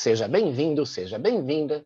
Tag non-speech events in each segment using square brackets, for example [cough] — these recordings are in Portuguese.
Seja bem-vindo, seja bem-vinda.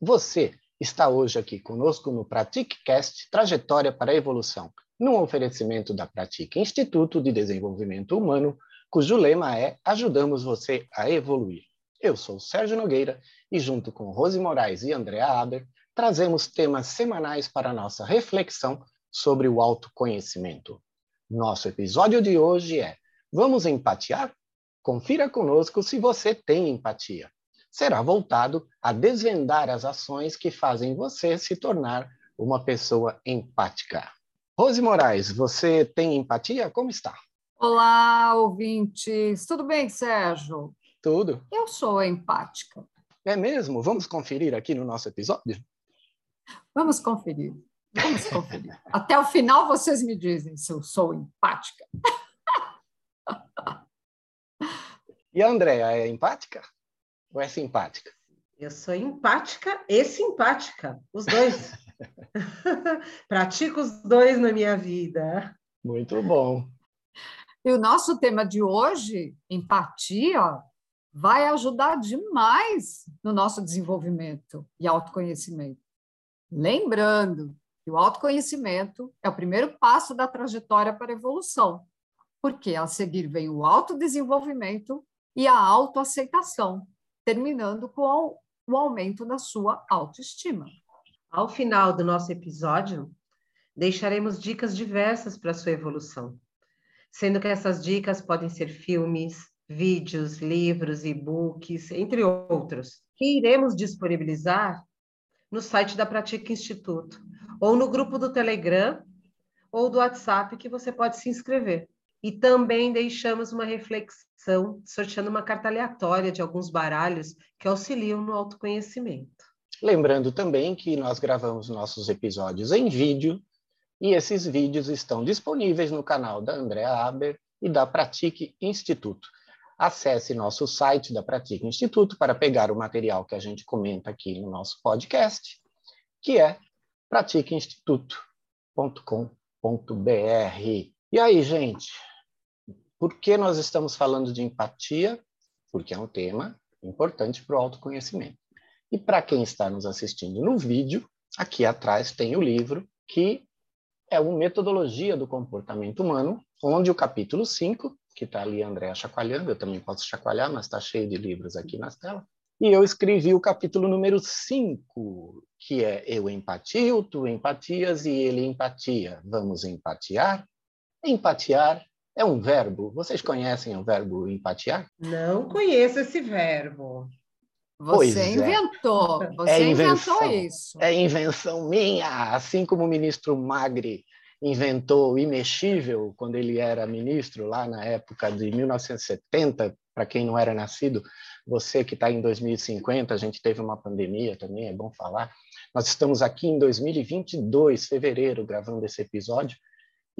Você está hoje aqui conosco no PratiqueCast Trajetória para a Evolução, num oferecimento da Pratique Instituto de Desenvolvimento Humano, cujo lema é Ajudamos você a evoluir. Eu sou Sérgio Nogueira e, junto com Rose Moraes e Andréa Aber, trazemos temas semanais para nossa reflexão sobre o autoconhecimento. Nosso episódio de hoje é Vamos empatiar? Confira conosco se você tem empatia será voltado a desvendar as ações que fazem você se tornar uma pessoa empática. Rose Moraes, você tem empatia? Como está? Olá, ouvintes. Tudo bem, Sérgio? Tudo. Eu sou empática. É mesmo? Vamos conferir aqui no nosso episódio? Vamos conferir. Vamos conferir. [laughs] Até o final vocês me dizem se eu sou empática. E a Andréa é empática? Ou é simpática? Eu sou empática e simpática, os dois. [laughs] [laughs] Pratico os dois na minha vida. Muito bom. E o nosso tema de hoje, empatia, vai ajudar demais no nosso desenvolvimento e autoconhecimento. Lembrando que o autoconhecimento é o primeiro passo da trajetória para a evolução, porque a seguir vem o autodesenvolvimento e a autoaceitação, terminando com o aumento da sua autoestima. Ao final do nosso episódio, deixaremos dicas diversas para sua evolução, sendo que essas dicas podem ser filmes, vídeos, livros, e-books, entre outros, que iremos disponibilizar no site da Pratica Instituto, ou no grupo do Telegram ou do WhatsApp que você pode se inscrever. E também deixamos uma reflexão, sorteando uma carta aleatória de alguns baralhos que auxiliam no autoconhecimento. Lembrando também que nós gravamos nossos episódios em vídeo e esses vídeos estão disponíveis no canal da Andrea Aber e da Pratique Instituto. Acesse nosso site da Pratique Instituto para pegar o material que a gente comenta aqui no nosso podcast, que é pratiqueinstituto.com.br. E aí, gente, por que nós estamos falando de empatia? Porque é um tema importante para o autoconhecimento. E para quem está nos assistindo no vídeo, aqui atrás tem o livro que é uma metodologia do comportamento humano, onde o capítulo 5, que está ali André chacoalhando, eu também posso chacoalhar, mas está cheio de livros aqui nas telas, e eu escrevi o capítulo número 5, que é Eu empatio, tu empatias e ele empatia. Vamos empatiar? Empatiar é um verbo. Vocês conhecem o verbo empatiar? Não conheço esse verbo. Você é. inventou. Você é invenção, inventou isso. É invenção minha, assim como o ministro Magri inventou o imexível quando ele era ministro lá na época de 1970, para quem não era nascido, você que está em 2050, a gente teve uma pandemia também, é bom falar. Nós estamos aqui em 2022, fevereiro, gravando esse episódio,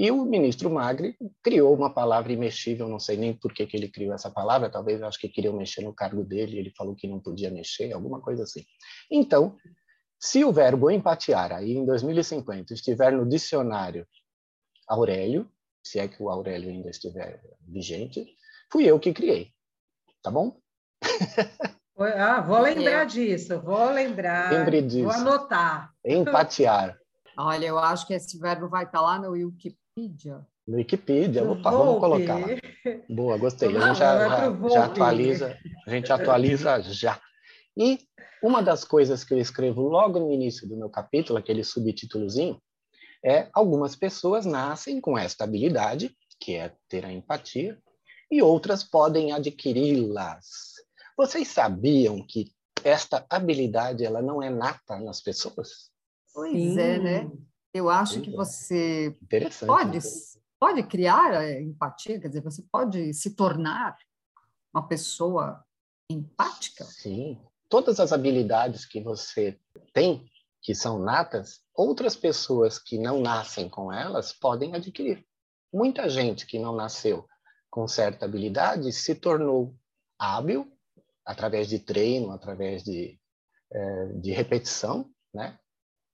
e o ministro Magri criou uma palavra imexível, não sei nem por que, que ele criou essa palavra, talvez acho que queriam mexer no cargo dele, ele falou que não podia mexer, alguma coisa assim. Então, se o verbo empatiar aí em 2050 estiver no dicionário Aurélio, se é que o Aurélio ainda estiver vigente, fui eu que criei. Tá bom? Ah, vou lembrar disso, vou lembrar. Lembre disso. Vou anotar. Empatiar. [laughs] Olha, eu acho que esse verbo vai estar lá no Wikipedia Wikipedia. No Wikipedia, opa, vamos colocar lá. Boa, gostei. A gente já, já, já atualiza, a gente atualiza já. E uma das coisas que eu escrevo logo no início do meu capítulo, aquele subtítulozinho, é algumas pessoas nascem com esta habilidade, que é ter a empatia, e outras podem adquiri-las. Vocês sabiam que esta habilidade ela não é nata nas pessoas? Pois Sim. é, né? Eu acho que você pode, pode criar a empatia, quer dizer, você pode se tornar uma pessoa empática. Sim. Todas as habilidades que você tem, que são natas, outras pessoas que não nascem com elas podem adquirir. Muita gente que não nasceu com certa habilidade se tornou hábil através de treino, através de, é, de repetição, né?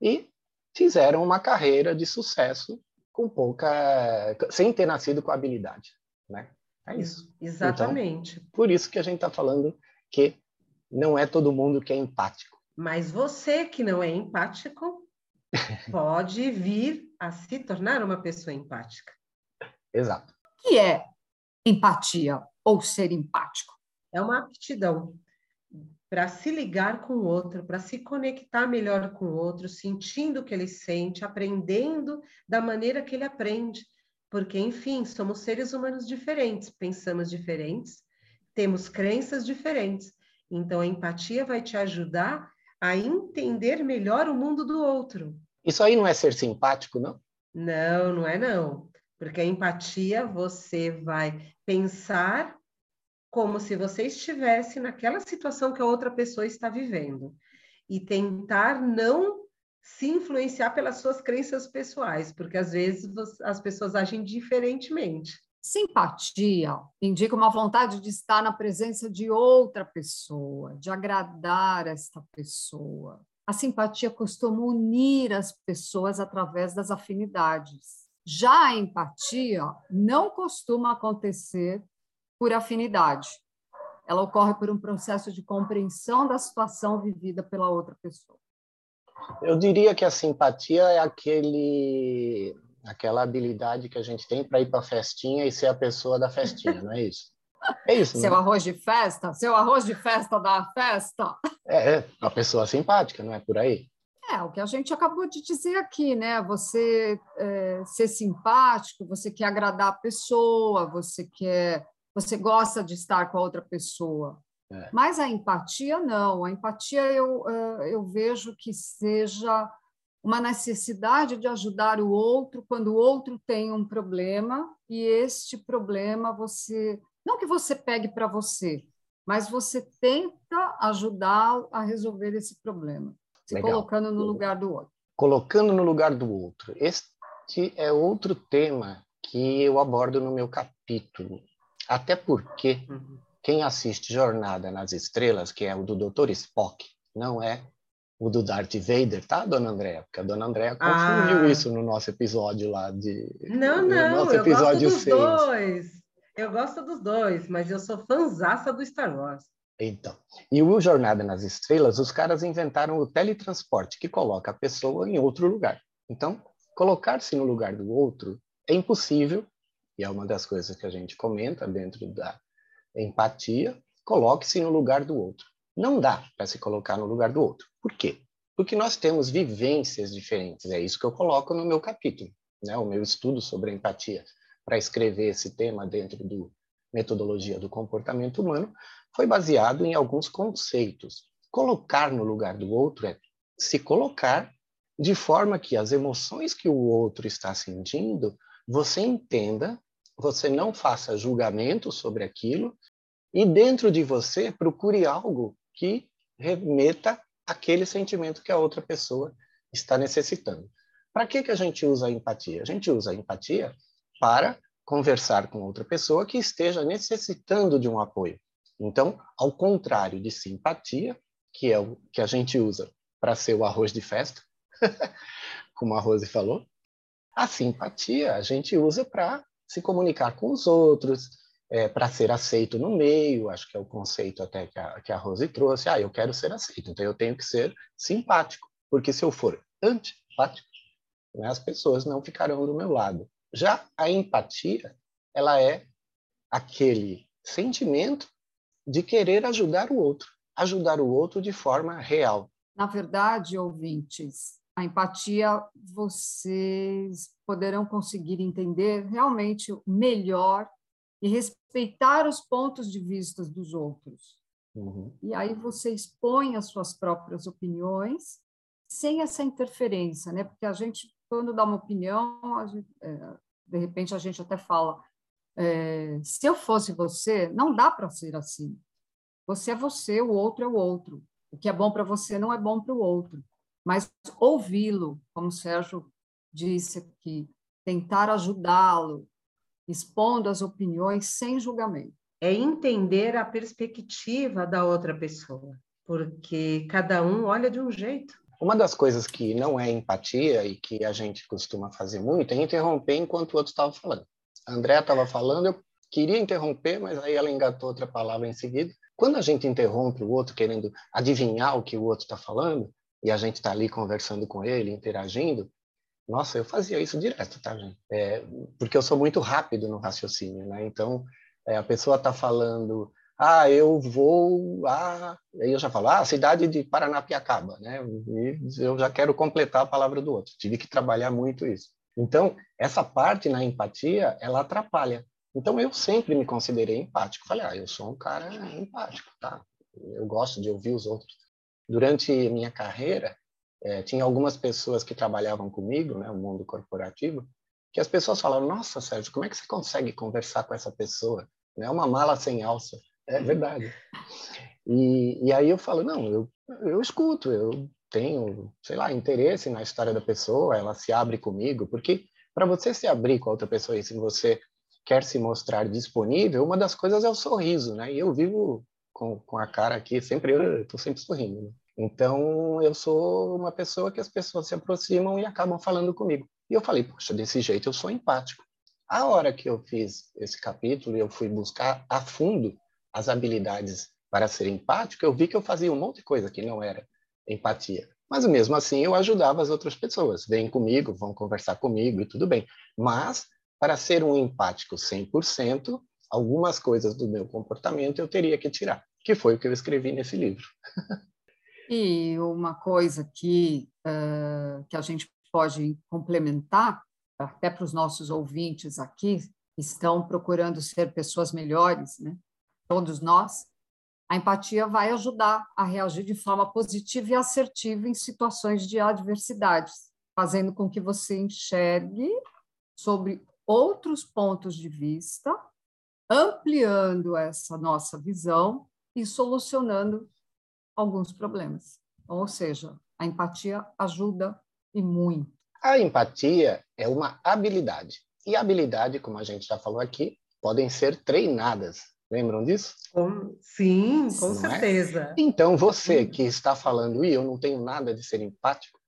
E fizeram uma carreira de sucesso com pouca, sem ter nascido com habilidade, né? É isso. Exatamente. Então, por isso que a gente está falando que não é todo mundo que é empático. Mas você que não é empático [laughs] pode vir a se tornar uma pessoa empática. Exato. O que é empatia ou ser empático? É uma aptidão para se ligar com o outro, para se conectar melhor com o outro, sentindo o que ele sente, aprendendo da maneira que ele aprende. Porque, enfim, somos seres humanos diferentes, pensamos diferentes, temos crenças diferentes. Então, a empatia vai te ajudar a entender melhor o mundo do outro. Isso aí não é ser simpático, não? Não, não é não. Porque a empatia você vai pensar como se você estivesse naquela situação que a outra pessoa está vivendo e tentar não se influenciar pelas suas crenças pessoais, porque às vezes as pessoas agem diferentemente. Simpatia indica uma vontade de estar na presença de outra pessoa, de agradar esta pessoa. A simpatia costuma unir as pessoas através das afinidades. Já a empatia não costuma acontecer por afinidade. Ela ocorre por um processo de compreensão da situação vivida pela outra pessoa. Eu diria que a simpatia é aquele aquela habilidade que a gente tem para ir para a festinha e ser a pessoa da festinha, não é isso? É isso. Seu né? arroz de festa, seu arroz de festa da festa. É, é, uma pessoa simpática, não é por aí? É, o que a gente acabou de dizer aqui, né? Você é, ser simpático, você quer agradar a pessoa, você quer, você gosta de estar com a outra pessoa. É. Mas a empatia não. A empatia eu, eu vejo que seja uma necessidade de ajudar o outro quando o outro tem um problema e este problema você não que você pegue para você, mas você tenta ajudá-lo a resolver esse problema, se Legal. colocando no lugar do outro. Colocando no lugar do outro. Este é outro tema que eu abordo no meu capítulo. Até porque uhum. quem assiste Jornada nas Estrelas, que é o do Dr. Spock, não é o do Darth Vader, tá, dona Andréa? Porque a dona Andréa confundiu ah. isso no nosso episódio lá de. Não, não, nosso episódio eu gosto dos 6. dois. Eu gosto dos dois, mas eu sou fanzaça do Star Wars. Então, e o Jornada nas Estrelas, os caras inventaram o teletransporte, que coloca a pessoa em outro lugar. Então, colocar-se no lugar do outro é impossível, e é uma das coisas que a gente comenta dentro da empatia, coloque-se no lugar do outro. Não dá para se colocar no lugar do outro. Por quê? Porque nós temos vivências diferentes. É isso que eu coloco no meu capítulo, né? o meu estudo sobre empatia. Para escrever esse tema dentro do metodologia do comportamento humano, foi baseado em alguns conceitos. Colocar no lugar do outro é se colocar de forma que as emoções que o outro está sentindo, você entenda, você não faça julgamento sobre aquilo e dentro de você procure algo que remeta aquele sentimento que a outra pessoa está necessitando. Para que, que a gente usa a empatia? A gente usa a empatia para conversar com outra pessoa que esteja necessitando de um apoio. Então, ao contrário de simpatia, que é o que a gente usa para ser o arroz de festa, [laughs] como a Rose falou, a simpatia a gente usa para se comunicar com os outros, é, para ser aceito no meio, acho que é o conceito até que a, que a Rose trouxe. Ah, eu quero ser aceito, então eu tenho que ser simpático, porque se eu for antipático, né, as pessoas não ficarão do meu lado. Já a empatia, ela é aquele sentimento de querer ajudar o outro, ajudar o outro de forma real. Na verdade, ouvintes, a empatia vocês poderão conseguir entender realmente melhor e respeitar os pontos de vista dos outros. Uhum. E aí você expõe as suas próprias opiniões sem essa interferência, né? Porque a gente, quando dá uma opinião, gente, é, de repente a gente até fala: é, se eu fosse você, não dá para ser assim. Você é você, o outro é o outro. O que é bom para você não é bom para o outro. Mas ouvi-lo, como o Sérgio disse aqui, tentar ajudá-lo, expondo as opiniões sem julgamento. É entender a perspectiva da outra pessoa, porque cada um olha de um jeito. Uma das coisas que não é empatia e que a gente costuma fazer muito é interromper enquanto o outro estava falando. A Andrea estava falando, eu queria interromper, mas aí ela engatou outra palavra em seguida. Quando a gente interrompe o outro querendo adivinhar o que o outro está falando, e a gente está ali conversando com ele, interagindo, nossa, eu fazia isso direto, tá, gente? É, porque eu sou muito rápido no raciocínio, né? Então, é, a pessoa está falando, ah, eu vou a... Aí eu já falo, ah, cidade de Paranapiacaba, né? E eu já quero completar a palavra do outro. Tive que trabalhar muito isso. Então, essa parte na empatia, ela atrapalha. Então, eu sempre me considerei empático. Falei, ah, eu sou um cara empático, tá? Eu gosto de ouvir os outros. Durante minha carreira, é, tinha algumas pessoas que trabalhavam comigo, né, no mundo corporativo, que as pessoas falavam, nossa, Sérgio, como é que você consegue conversar com essa pessoa? É uma mala sem alça. É verdade. E, e aí eu falo, não, eu, eu escuto, eu tenho, sei lá, interesse na história da pessoa, ela se abre comigo, porque para você se abrir com a outra pessoa e se você quer se mostrar disponível, uma das coisas é o sorriso, né? E eu vivo com, com a cara aqui, sempre eu estou sempre sorrindo. Né? Então, eu sou uma pessoa que as pessoas se aproximam e acabam falando comigo. E eu falei, poxa, desse jeito eu sou empático. A hora que eu fiz esse capítulo, eu fui buscar a fundo as habilidades para ser empático, eu vi que eu fazia um monte de coisa que não era empatia. Mas mesmo assim, eu ajudava as outras pessoas. Vêm comigo, vão conversar comigo e tudo bem. Mas, para ser um empático 100%, algumas coisas do meu comportamento eu teria que tirar, que foi o que eu escrevi nesse livro. [laughs] E uma coisa que, uh, que a gente pode complementar, até para os nossos ouvintes aqui, estão procurando ser pessoas melhores, né? todos nós, a empatia vai ajudar a reagir de forma positiva e assertiva em situações de adversidades, fazendo com que você enxergue sobre outros pontos de vista, ampliando essa nossa visão e solucionando alguns problemas. Ou seja, a empatia ajuda e muito. A empatia é uma habilidade. E habilidade, como a gente já falou aqui, podem ser treinadas. Lembram disso? sim, com não é? certeza. É? Então, você que está falando, e eu não tenho nada de ser empático,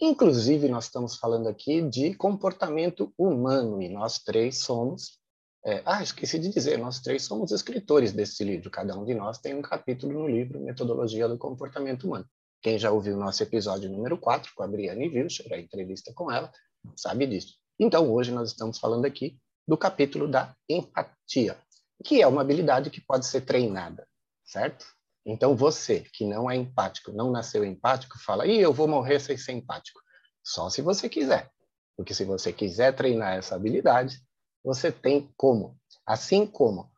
inclusive nós estamos falando aqui de comportamento humano, e nós três somos é, ah, esqueci de dizer, nós três somos escritores desse livro, cada um de nós tem um capítulo no livro Metodologia do Comportamento Humano. Quem já ouviu nosso episódio número 4 com a Briane Wilcher, a entrevista com ela, sabe disso. Então, hoje nós estamos falando aqui do capítulo da empatia, que é uma habilidade que pode ser treinada, certo? Então, você que não é empático, não nasceu empático, fala, e eu vou morrer sem ser empático. Só se você quiser. Porque se você quiser treinar essa habilidade, você tem como. Assim como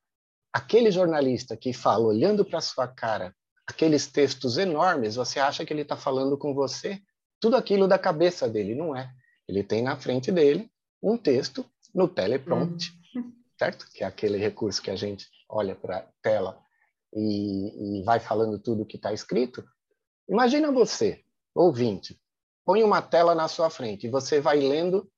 aquele jornalista que fala olhando para sua cara aqueles textos enormes, você acha que ele está falando com você tudo aquilo da cabeça dele, não é? Ele tem na frente dele um texto no teleprompt, uhum. certo? Que é aquele recurso que a gente olha para a tela e, e vai falando tudo que está escrito. Imagina você, ouvinte, põe uma tela na sua frente e você vai lendo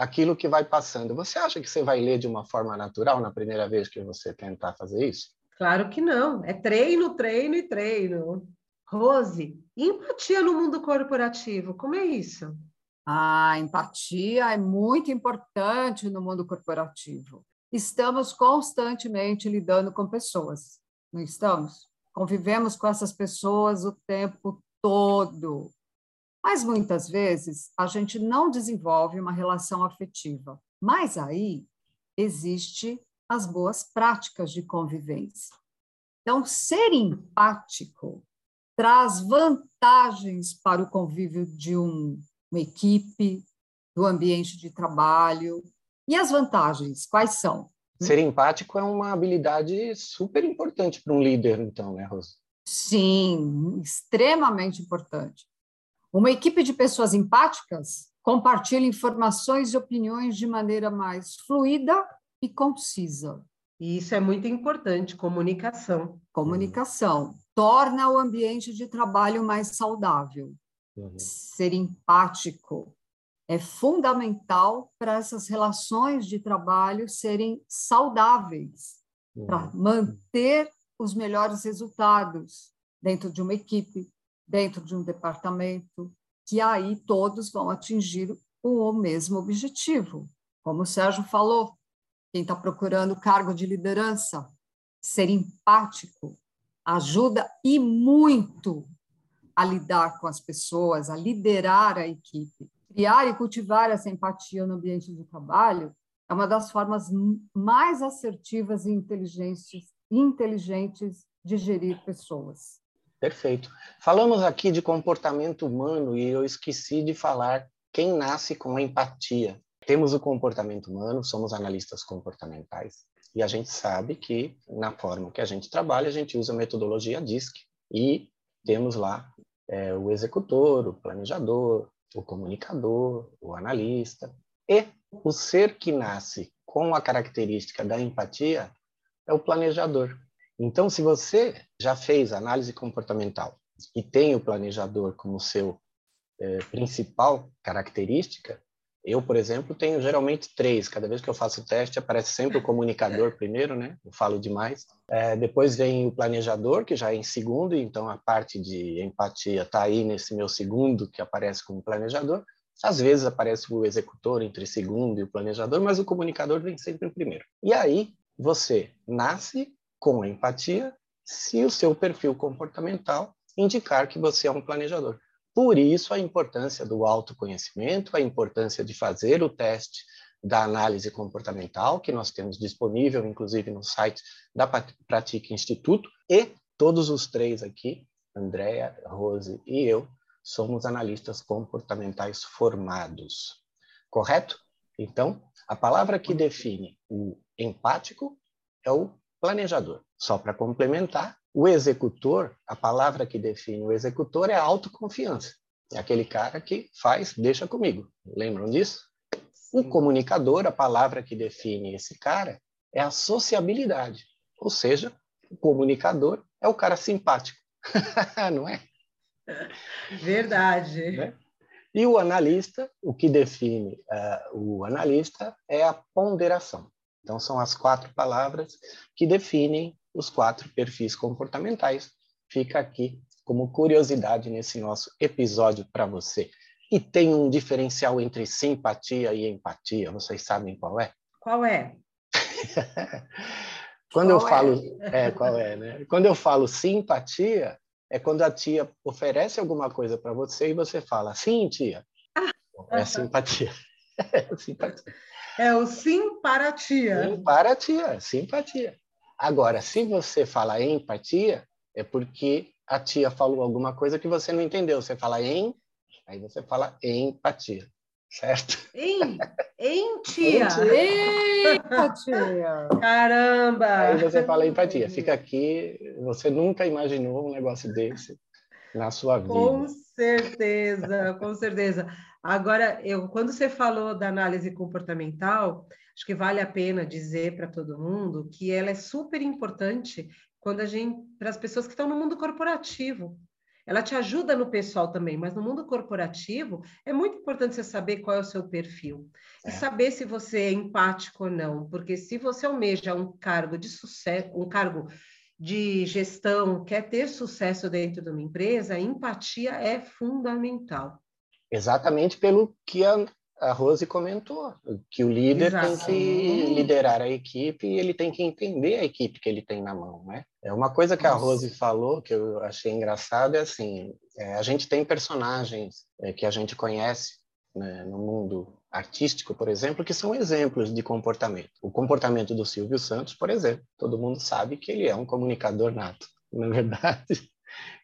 aquilo que vai passando. Você acha que você vai ler de uma forma natural na primeira vez que você tentar fazer isso? Claro que não. É treino, treino e treino. Rose, empatia no mundo corporativo, como é isso? A empatia é muito importante no mundo corporativo. Estamos constantemente lidando com pessoas, não estamos? Convivemos com essas pessoas o tempo todo. Mas muitas vezes a gente não desenvolve uma relação afetiva. Mas aí existe as boas práticas de convivência. Então, ser empático traz vantagens para o convívio de um, uma equipe, do ambiente de trabalho. E as vantagens, quais são? Ser empático é uma habilidade super importante para um líder, então, né, Rosa? Sim, extremamente importante. Uma equipe de pessoas empáticas compartilha informações e opiniões de maneira mais fluida e concisa. E isso é muito importante, comunicação. Comunicação torna o ambiente de trabalho mais saudável. Uhum. Ser empático é fundamental para essas relações de trabalho serem saudáveis, uhum. para manter os melhores resultados dentro de uma equipe, dentro de um departamento, que aí todos vão atingir o mesmo objetivo. Como o Sérgio falou, quem está procurando cargo de liderança, ser empático ajuda e muito a lidar com as pessoas, a liderar a equipe. Criar e cultivar essa empatia no ambiente de trabalho é uma das formas mais assertivas e inteligentes, inteligentes de gerir pessoas. Perfeito. Falamos aqui de comportamento humano e eu esqueci de falar quem nasce com empatia. Temos o comportamento humano, somos analistas comportamentais e a gente sabe que na forma que a gente trabalha a gente usa a metodologia DISC e temos lá é, o executor, o planejador, o comunicador, o analista. E o ser que nasce com a característica da empatia é o planejador. Então, se você já fez análise comportamental e tem o planejador como seu é, principal característica, eu, por exemplo, tenho geralmente três. Cada vez que eu faço o teste, aparece sempre o comunicador primeiro, né? Eu falo demais. É, depois vem o planejador, que já é em segundo, então a parte de empatia está aí nesse meu segundo, que aparece como planejador. Às vezes aparece o executor entre segundo e o planejador, mas o comunicador vem sempre em primeiro. E aí você nasce com empatia se o seu perfil comportamental indicar que você é um planejador. Por isso, a importância do autoconhecimento, a importância de fazer o teste da análise comportamental, que nós temos disponível, inclusive, no site da Pratique Instituto, e todos os três aqui, Andréa, Rose e eu, somos analistas comportamentais formados. Correto? Então, a palavra que define o empático é o planejador. Só para complementar, o executor, a palavra que define o executor é autoconfiança. É aquele cara que faz, deixa comigo. Lembram disso? O comunicador, a palavra que define esse cara é a sociabilidade. Ou seja, o comunicador é o cara simpático. [laughs] Não é? Verdade. Né? E o analista, o que define uh, o analista é a ponderação. Então, são as quatro palavras que definem os quatro perfis comportamentais. Fica aqui como curiosidade nesse nosso episódio para você. E tem um diferencial entre simpatia e empatia, vocês sabem qual é? Qual é? [laughs] quando qual eu é? falo, [laughs] é, qual é, né? Quando eu falo simpatia, é quando a tia oferece alguma coisa para você e você fala, sim, tia. Ah, é simpatia. [laughs] é simpatia. É o simpatia. Simpatia, simpatia. Agora, se você fala empatia, é porque a tia falou alguma coisa que você não entendeu. Você fala em, aí você fala empatia, certo? Em, em tia. Empatia. [laughs] Caramba! Aí você fala empatia. Fica aqui, você nunca imaginou um negócio desse na sua vida. Com certeza, com certeza. Agora, eu, quando você falou da análise comportamental, acho que vale a pena dizer para todo mundo que ela é super importante quando a gente para as pessoas que estão no mundo corporativo. Ela te ajuda no pessoal também, mas no mundo corporativo é muito importante você saber qual é o seu perfil é. e saber se você é empático ou não, porque se você almeja um cargo de sucesso, um cargo de gestão, quer ter sucesso dentro de uma empresa, a empatia é fundamental. Exatamente pelo que a, a Rose comentou, que o líder Exato. tem que liderar a equipe e ele tem que entender a equipe que ele tem na mão, né? É uma coisa que Nossa. a Rose falou que eu achei engraçado é assim, é, a gente tem personagens é, que a gente conhece né, no mundo artístico, por exemplo, que são exemplos de comportamento. O comportamento do Silvio Santos, por exemplo, todo mundo sabe que ele é um comunicador nato. [laughs] Na é verdade,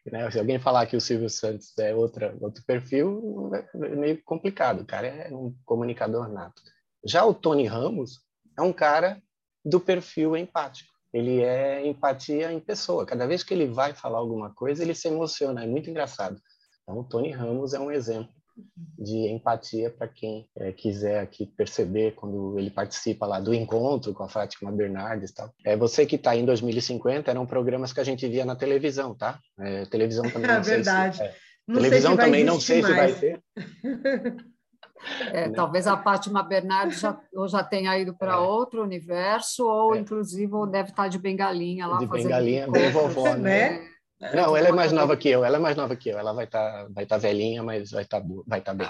né? Se alguém falar que o Silvio Santos é outra, outro perfil, é meio complicado. O cara é um comunicador nato. Já o Tony Ramos é um cara do perfil empático. Ele é empatia em pessoa. Cada vez que ele vai falar alguma coisa, ele se emociona. É muito engraçado. Então, o Tony Ramos é um exemplo de empatia para quem é, quiser aqui perceber quando ele participa lá do encontro com a Fátima Bernardes tal. É você que está em 2050 eram programas que a gente via na televisão, tá? É, televisão também. [laughs] É verdade. Se, é, televisão se também não sei mais. se vai ter. [laughs] É, né? Talvez a Fátima Bernardes já, ou já tenha ido para é. outro universo, ou é. inclusive deve estar de bengalinha lá de fazendo. De bengalinha, bem vovó, né? né? Não, ela é mais nova que eu, ela é mais nova que eu. Ela vai estar tá, vai tá velhinha, mas vai estar tá, vai tá bem.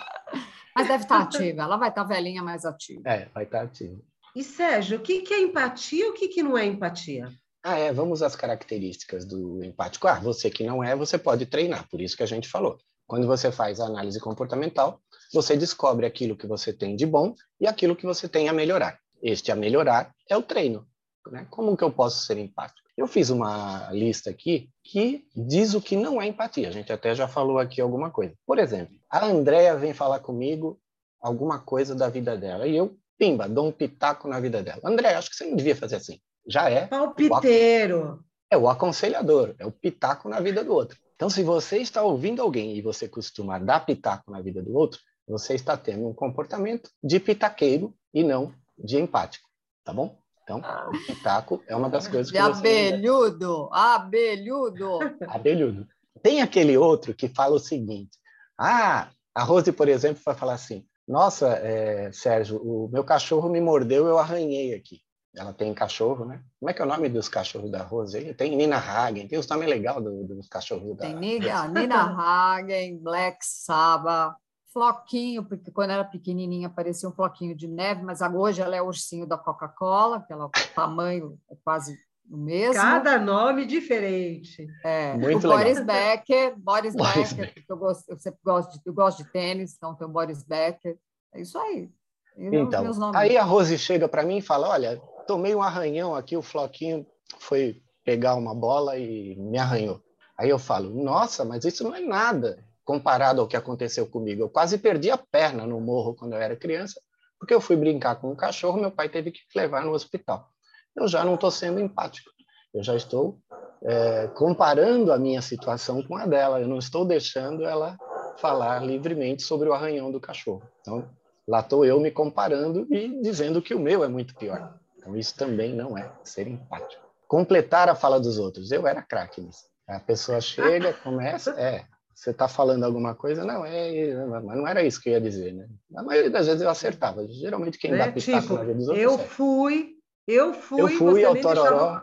Mas deve estar tá ativa, ela vai estar tá velhinha, mas ativa. É, vai estar tá ativa. E Sérgio, o que, que é empatia e o que, que não é empatia? Ah, é, vamos às características do empático. Ah, você que não é, você pode treinar, por isso que a gente falou. Quando você faz a análise comportamental, você descobre aquilo que você tem de bom e aquilo que você tem a melhorar. Este a melhorar é o treino. Né? Como que eu posso ser empático? Eu fiz uma lista aqui que diz o que não é empatia. A gente até já falou aqui alguma coisa. Por exemplo, a Andrea vem falar comigo alguma coisa da vida dela e eu, pimba, dou um pitaco na vida dela. André, acho que você não devia fazer assim. Já é. Palpiteiro. É o aconselhador, é o pitaco na vida do outro. Então, se você está ouvindo alguém e você costuma dar pitaco na vida do outro, você está tendo um comportamento de pitaqueiro e não de empático, tá bom? Então, o pitaco é uma das coisas de que você... abelhudo, abelhudo. Abelhudo. Tem aquele outro que fala o seguinte, ah, a Rose, por exemplo, vai falar assim, nossa, é, Sérgio, o meu cachorro me mordeu, eu arranhei aqui. Ela tem cachorro, né? Como é que é o nome dos cachorros da Rose? Tem Nina Hagen, tem os nomes legais do, dos cachorros da Tem Nina, Nina Hagen, Black Sabbath, Floquinho, porque quando era pequenininha parecia um floquinho de neve, mas hoje ela é o ursinho da Coca-Cola, que ela, o tamanho é quase o mesmo. Cada nome diferente. É, Muito o legal. Boris Becker, Boris, Boris Becker, Becker. Eu, gosto, eu sempre gosto de, eu gosto de tênis, então tem o Boris Becker. É isso aí. então, aí a Rose chega para mim e fala: Olha, tomei um arranhão aqui, o Floquinho foi pegar uma bola e me arranhou. Aí eu falo: Nossa, mas isso não é nada comparado ao que aconteceu comigo. Eu quase perdi a perna no morro quando eu era criança, porque eu fui brincar com um cachorro, meu pai teve que levar no hospital eu já não estou sendo empático. Eu já estou é, comparando a minha situação com a dela. Eu não estou deixando ela falar livremente sobre o arranhão do cachorro. Então, lá estou eu me comparando e dizendo que o meu é muito pior. Então, isso também não é ser empático. Completar a fala dos outros. Eu era craque nisso. A pessoa chega, começa, é, você está falando alguma coisa, não, é, mas não era isso que eu ia dizer, né? Na maioria das vezes eu acertava. Geralmente quem é, dá pitaco tipo, na vida dos outros Eu fui eu fui, eu fui ao Tororó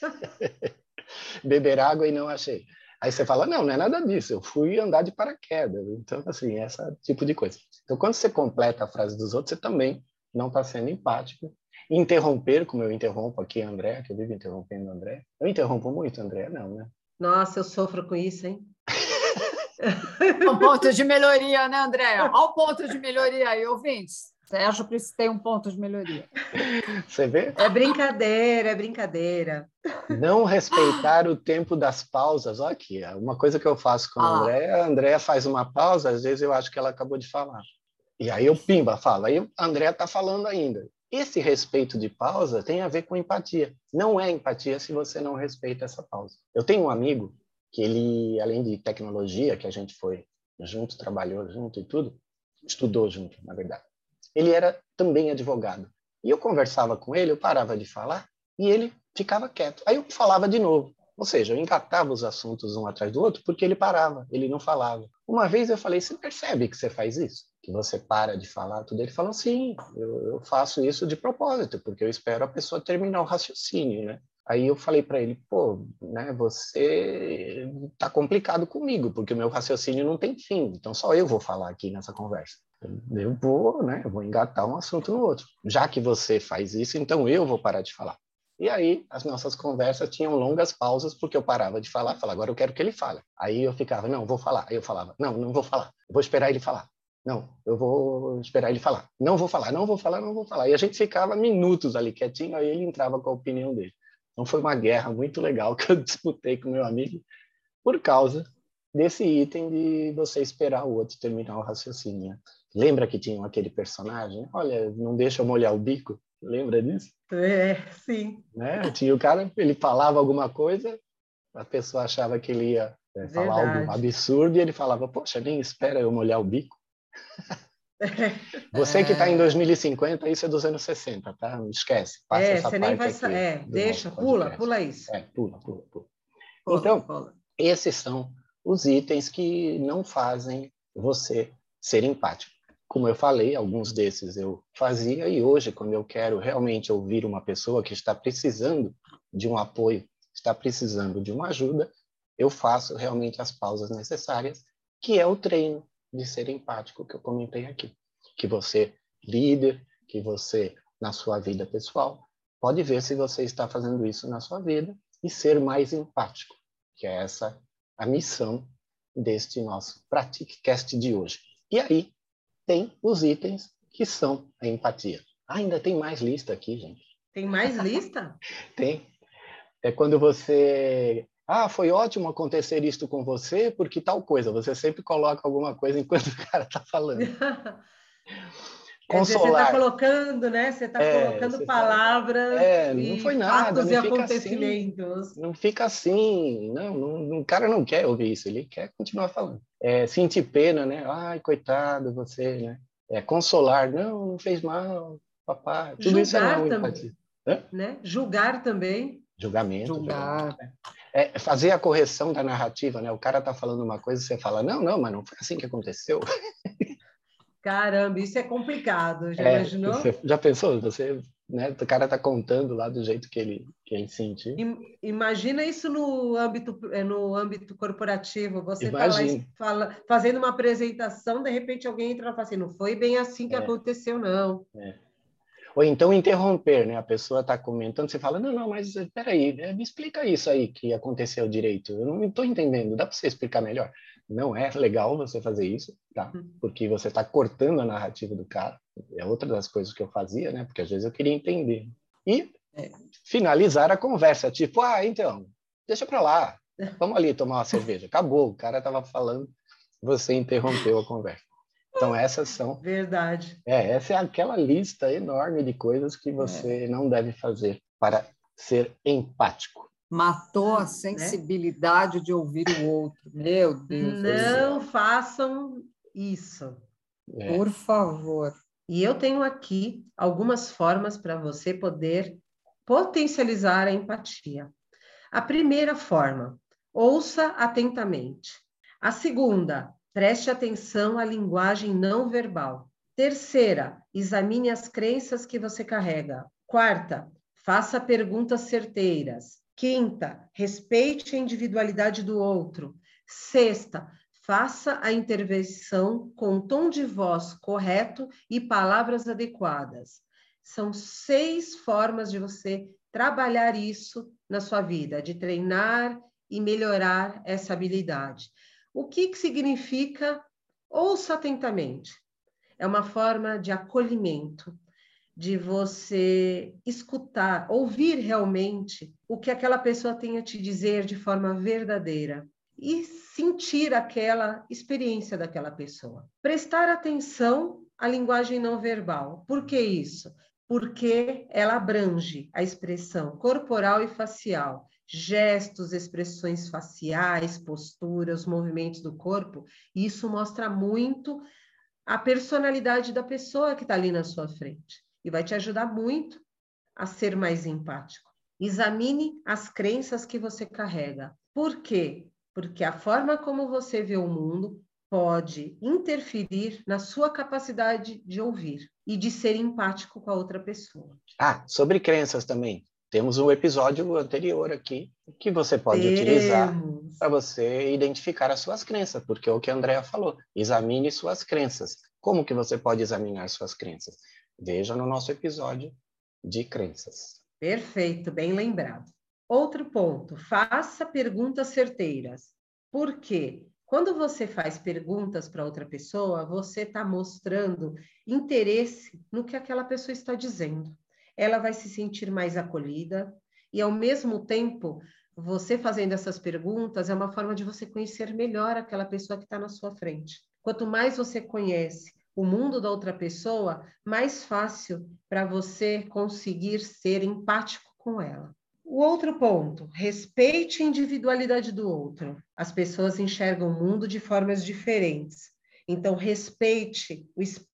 [laughs] beber água e não achei. Aí você fala, não, não é nada disso, eu fui andar de paraquedas. Então, assim, esse tipo de coisa. Então, quando você completa a frase dos outros, você também não está sendo empático. Interromper, como eu interrompo aqui André, que eu vivo interrompendo André. Eu interrompo muito André, não, né? Nossa, eu sofro com isso, hein? Um ponto de melhoria, né, André? Olha o ponto de melhoria aí, ouvintes. Sérgio precisa ter um ponto de melhoria. Você vê? É brincadeira, é brincadeira. Não respeitar o tempo das pausas. Olha aqui, é uma coisa que eu faço com ah. a Andréa, a Andréa faz uma pausa, às vezes eu acho que ela acabou de falar. E aí eu pimba, falo. Aí a Andréa está falando ainda. Esse respeito de pausa tem a ver com empatia. Não é empatia se você não respeita essa pausa. Eu tenho um amigo que ele, além de tecnologia, que a gente foi junto, trabalhou junto e tudo, estudou junto, na verdade ele era também advogado. E eu conversava com ele, eu parava de falar e ele ficava quieto. Aí eu falava de novo. Ou seja, eu engatava os assuntos um atrás do outro porque ele parava, ele não falava. Uma vez eu falei: Você percebe que você faz isso? Que você para de falar tudo? Ele falou: Sim, eu, eu faço isso de propósito, porque eu espero a pessoa terminar o raciocínio, né? Aí eu falei para ele, pô, né, você tá complicado comigo, porque o meu raciocínio não tem fim, então só eu vou falar aqui nessa conversa. Eu vou, né, eu vou engatar um assunto no outro. Já que você faz isso, então eu vou parar de falar. E aí as nossas conversas tinham longas pausas porque eu parava de falar, falava, agora eu quero que ele fale. Aí eu ficava, não, vou falar. Aí eu falava, não, não vou falar. vou esperar ele falar. Não, eu vou esperar ele falar. Não vou falar, não vou falar, não vou falar. E a gente ficava minutos ali quietinho, aí ele entrava com a opinião dele. Então foi uma guerra muito legal [laughs] que eu disputei com meu amigo por causa desse item de você esperar o outro terminar o raciocínio. Lembra que tinha aquele personagem? Olha, não deixa eu molhar o bico. Lembra disso? É, sim. Né? Tinha o cara, ele falava alguma coisa, a pessoa achava que ele ia é, falar algo absurdo e ele falava, poxa, nem espera eu molhar o bico. [laughs] [laughs] Você que está em 2050, isso é dos anos 60, tá? Não esquece. Passa é, essa você nem vai saber. É, deixa, pula, pula isso. É, pula, pula, pula. pula então, pula. esses são os itens que não fazem você ser empático. Como eu falei, alguns desses eu fazia e hoje, quando eu quero realmente ouvir uma pessoa que está precisando de um apoio, está precisando de uma ajuda, eu faço realmente as pausas necessárias, que é o treino de ser empático que eu comentei aqui. Que você, líder, que você, na sua vida pessoal, pode ver se você está fazendo isso na sua vida e ser mais empático, que é essa a missão deste nosso Praticast de hoje. E aí tem os itens que são a empatia. Ah, ainda tem mais lista aqui, gente. Tem mais lista? [laughs] tem. É quando você ah, foi ótimo acontecer isto com você, porque tal coisa. Você sempre coloca alguma coisa enquanto o cara está falando. [laughs] [laughs] Consolar. Dizer, você está colocando, né? Você está é, colocando palavras tá... é, não foi nada, fatos não e assim. acontecimentos. Assim, não fica assim. Não, não, o cara não quer ouvir isso, ele quer continuar falando. É, sentir pena, né? Ai, coitado, você, né? É, consolar, não, não fez mal, papai. Tudo Julgar isso é não, também, né? Julgar também. Julgamento. Julgar. Julgamento, né? É, fazer a correção da narrativa, né? O cara tá falando uma coisa, você fala, não, não, mas não foi assim que aconteceu. [laughs] Caramba, isso é complicado, já é, imaginou? Você já pensou? Você, né? O cara tá contando lá do jeito que ele, que ele sentiu. Imagina isso no âmbito, é, no âmbito corporativo. Você tá lá fala, fazendo uma apresentação, de repente alguém entra e fala assim, não foi bem assim que é. aconteceu, não. É. Ou então interromper, né? A pessoa está comentando, você fala, não, não, mas peraí, né? me explica isso aí que aconteceu direito. Eu não estou entendendo, dá para você explicar melhor? Não é legal você fazer isso, tá? Uhum. Porque você está cortando a narrativa do cara. É outra das coisas que eu fazia, né? Porque às vezes eu queria entender. E é. finalizar a conversa, tipo, ah, então, deixa para lá, [laughs] vamos ali tomar uma cerveja. Acabou, o cara estava falando, você interrompeu a conversa. Então, essas são. Verdade. É, essa é aquela lista enorme de coisas que você é. não deve fazer para ser empático. Matou a né? sensibilidade né? de ouvir o outro. Meu Deus. Não façam isso. É. Por favor. E eu tenho aqui algumas formas para você poder potencializar a empatia. A primeira forma, ouça atentamente. A segunda, Preste atenção à linguagem não verbal. Terceira, examine as crenças que você carrega. Quarta, faça perguntas certeiras. Quinta, respeite a individualidade do outro. Sexta, faça a intervenção com tom de voz correto e palavras adequadas. São seis formas de você trabalhar isso na sua vida, de treinar e melhorar essa habilidade. O que, que significa ouça atentamente? É uma forma de acolhimento, de você escutar, ouvir realmente o que aquela pessoa tem a te dizer de forma verdadeira e sentir aquela experiência daquela pessoa. Prestar atenção à linguagem não verbal. Por que isso? Porque ela abrange a expressão corporal e facial gestos, expressões faciais, posturas, movimentos do corpo, isso mostra muito a personalidade da pessoa que está ali na sua frente e vai te ajudar muito a ser mais empático. Examine as crenças que você carrega. Por quê? Porque a forma como você vê o mundo pode interferir na sua capacidade de ouvir e de ser empático com a outra pessoa. Ah, sobre crenças também. Temos um episódio anterior aqui que você pode utilizar para você identificar as suas crenças, porque é o que a Andrea falou. Examine suas crenças. Como que você pode examinar suas crenças? Veja no nosso episódio de crenças. Perfeito, bem lembrado. Outro ponto, faça perguntas certeiras. Por quê? Quando você faz perguntas para outra pessoa, você está mostrando interesse no que aquela pessoa está dizendo ela vai se sentir mais acolhida e, ao mesmo tempo, você fazendo essas perguntas é uma forma de você conhecer melhor aquela pessoa que está na sua frente. Quanto mais você conhece o mundo da outra pessoa, mais fácil para você conseguir ser empático com ela. O outro ponto, respeite a individualidade do outro. As pessoas enxergam o mundo de formas diferentes. Então, respeite o espaço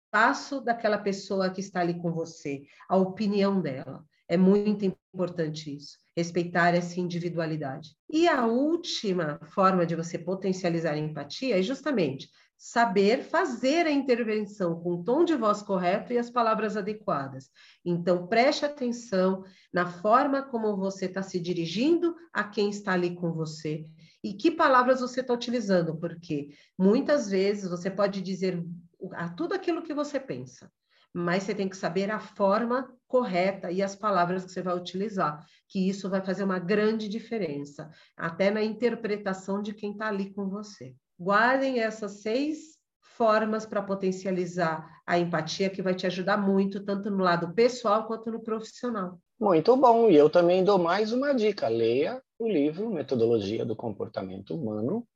daquela pessoa que está ali com você, a opinião dela. É muito importante isso, respeitar essa individualidade. E a última forma de você potencializar a empatia é justamente saber fazer a intervenção com o tom de voz correto e as palavras adequadas. Então, preste atenção na forma como você está se dirigindo a quem está ali com você e que palavras você está utilizando, porque muitas vezes você pode dizer a tudo aquilo que você pensa. mas você tem que saber a forma correta e as palavras que você vai utilizar, que isso vai fazer uma grande diferença, até na interpretação de quem está ali com você. Guardem essas seis formas para potencializar a empatia, que vai te ajudar muito, tanto no lado pessoal quanto no profissional. Muito bom. E eu também dou mais uma dica: leia o livro Metodologia do Comportamento Humano,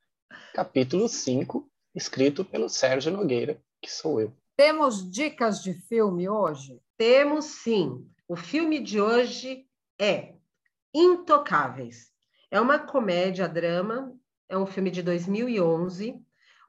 capítulo 5, escrito pelo Sérgio Nogueira, que sou eu. Temos dicas de filme hoje? Temos sim. O filme de hoje é Intocáveis. É uma comédia-drama, é um filme de 2011,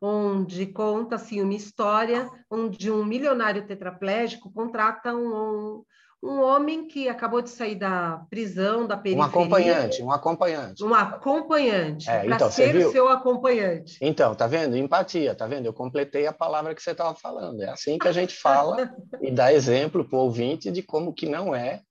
onde conta-se uma história onde um milionário tetraplégico contrata um, um homem que acabou de sair da prisão, da periferia. Um acompanhante, um acompanhante. Um acompanhante, é, para então, ser o seu acompanhante. Então, tá vendo? Empatia, tá vendo? Eu completei a palavra que você estava falando. É assim que a gente fala [laughs] e dá exemplo para o ouvinte de como que não é.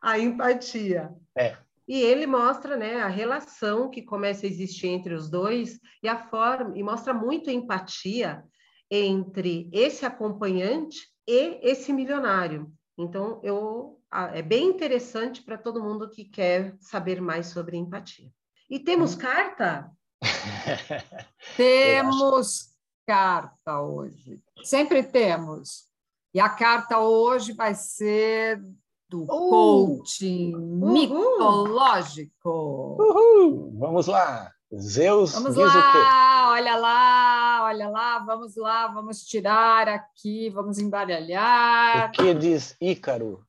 A empatia. É. E ele mostra né, a relação que começa a existir entre os dois e a forma, e mostra muito empatia entre esse acompanhante e esse milionário. Então, eu, é bem interessante para todo mundo que quer saber mais sobre empatia. E temos carta? [laughs] temos carta hoje. Sempre temos. E a carta hoje vai ser do uh, coaching uhul. mitológico. Uhul. Vamos lá. Zeus vamos diz lá, o quê? Olha lá, olha lá, vamos lá, vamos tirar aqui, vamos embaralhar. O que diz Ícaro? O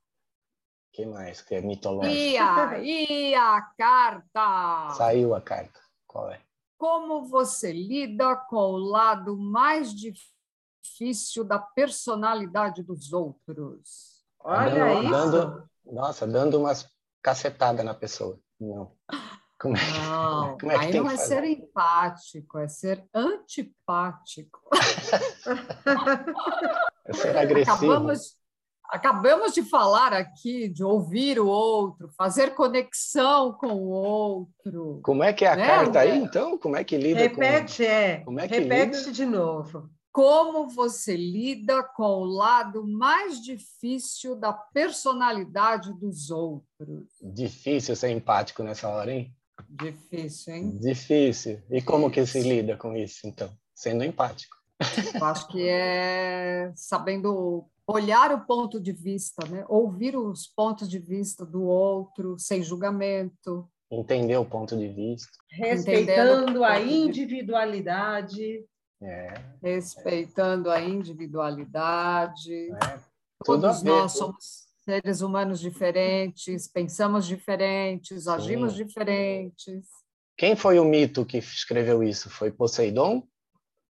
que mais que é mitológico? E a, e a carta? Saiu a carta. Qual é? Como você lida com o lado mais difícil da personalidade dos outros? Olha dando, isso. Dando, nossa, dando umas cacetadas na pessoa. Não. [laughs] Como é que, não, como é que aí não é fazer? ser empático, é ser antipático. [laughs] É ser agressivo. Acabamos, acabamos de falar aqui de ouvir o outro, fazer conexão com o outro. Como é que é a Né, carta aí, André? então? Como é que lida Repete, é. Como é que Repete lida? de novo. Como você lida com o lado mais difícil da personalidade dos outros? com... Difícil ser empático nessa hora, hein? Difícil, hein? Difícil. E como que se lida com isso, então? Sendo empático. Eu acho que é sabendo olhar o ponto de vista, né? ouvir os pontos de vista do outro sem julgamento. Entender o ponto de vista. Respeitando a individualidade. É, respeitando a individualidade. é. Todos nós somos seres humanos diferentes, pensamos diferentes, agimos Sim. diferentes. Quem foi o mito que escreveu isso? Foi Poseidon?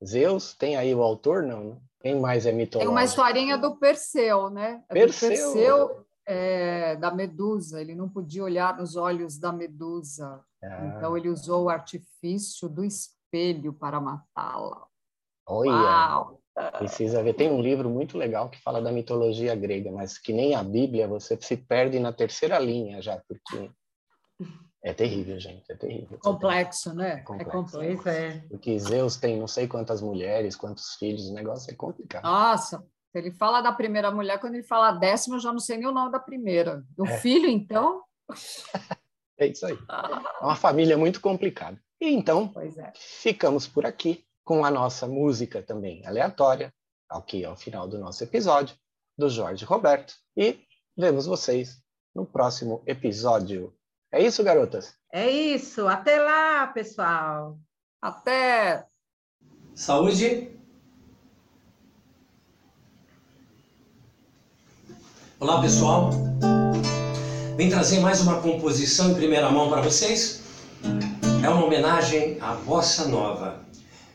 Zeus? Tem aí o autor? Não, né? Quem mais é Tem mitológico? uma historinha do Perseu, né? É Perseu. Perseu é, da Medusa. Ele não podia olhar nos olhos da Medusa. Ah, Então ele usou o artifício do espelho para matá-la. olha, Uau! Precisa ver. Tem um livro muito legal que fala da mitologia grega, mas que nem a Bíblia, você se perde na terceira linha já, porque é terrível, gente, é terrível. Complexo, né? É Complexo. complexo. Pois é. Porque Zeus tem não sei quantas mulheres, quantos filhos, o negócio é complicado. Nossa, ele fala da primeira mulher, quando ele fala a décima, eu já não sei nem o nome da primeira. O É. filho, então? [laughs] É isso aí. É uma família muito complicada. E então, é. ficamos por aqui com a nossa música também aleatória, aqui ao final do nosso episódio, do Jorge Roberto. E vemos vocês no próximo episódio. É isso, garotas? É isso. Até lá, pessoal. Até! Saúde. Olá, pessoal. Vim trazer mais uma composição em primeira mão para vocês. É uma homenagem à bossa nova.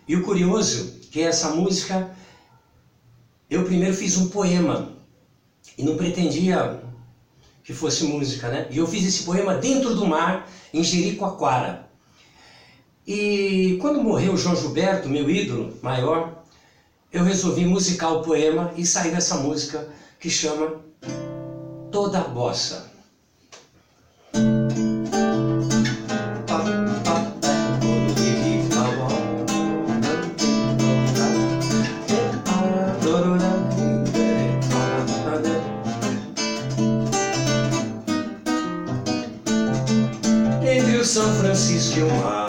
E o curioso que essa música eu primeiro fiz um poema e não pretendia que fosse música, né? E eu fiz esse poema dentro do mar, em Jericoacoara. E quando morreu o João Gilberto, meu ídolo maior, eu resolvi musicar o poema e sair dessa música que chama Toda a Bossa. Francisco Mar.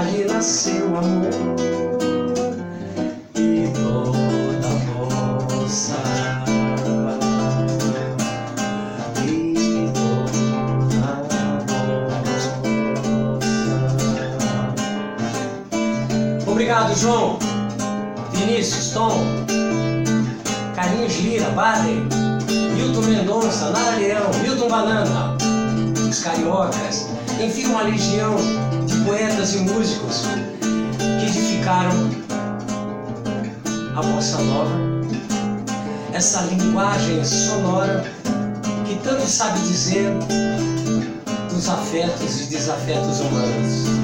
Ali nasceu amor. E toda a bossa e toda a bossa. Obrigado, João, Vinícius, Tom, Carlinhos Lira, Baden, Milton Mendonça, Nara Leão, Milton Banana, os cariocas, enfim, uma legião poetas e músicos que edificaram a bossa nova, essa linguagem sonora que tanto sabe dizer dos afetos e desafetos humanos.